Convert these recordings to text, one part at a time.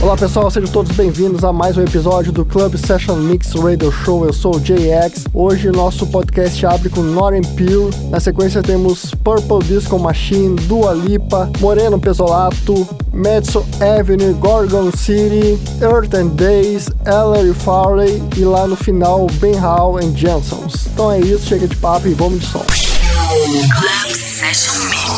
Olá pessoal, sejam todos bem-vindos a mais um episódio do Club Session Mix Radio Show. Eu sou o JX. Hoje nosso podcast abre com Northern Pure. Na sequência temos Purple Disco Machine, Dua Lipa, Moreno Pesolato, Madison Avenue, Gorgon City, Earth and Days, Ellery Farley e lá no final Ben Hall and Jensons. Então é isso, chega de papo e vamos de som. Club Session Mix.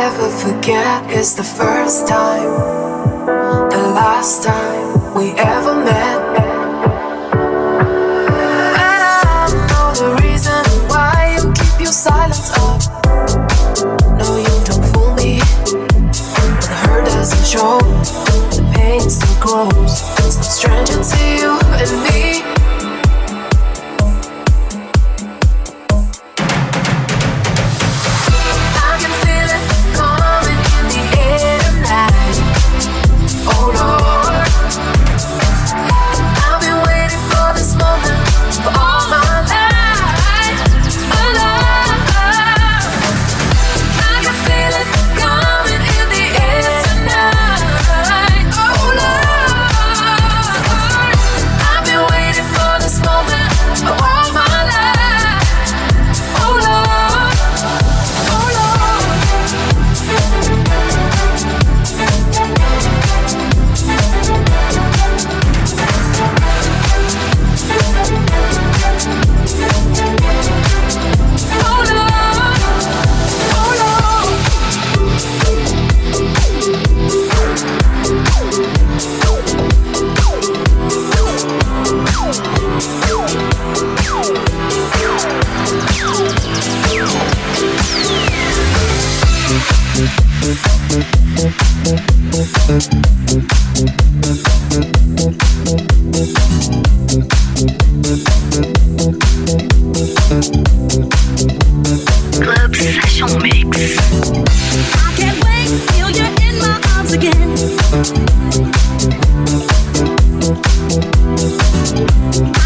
ever forget is the first time, the last time we ever met. Thank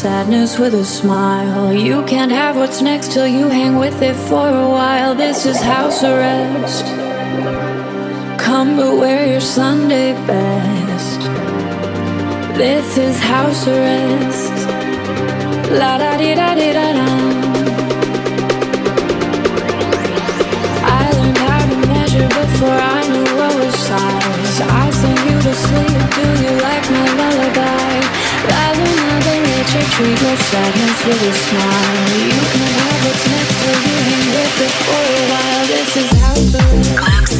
sadness with a smile. You can't have what's next till you hang with it for a while. This is house arrest. Come but wear your Sunday best. This is house arrest. La da treat your sadness with a smile. You can have what's next to you. Hang with it for a while. This is how to.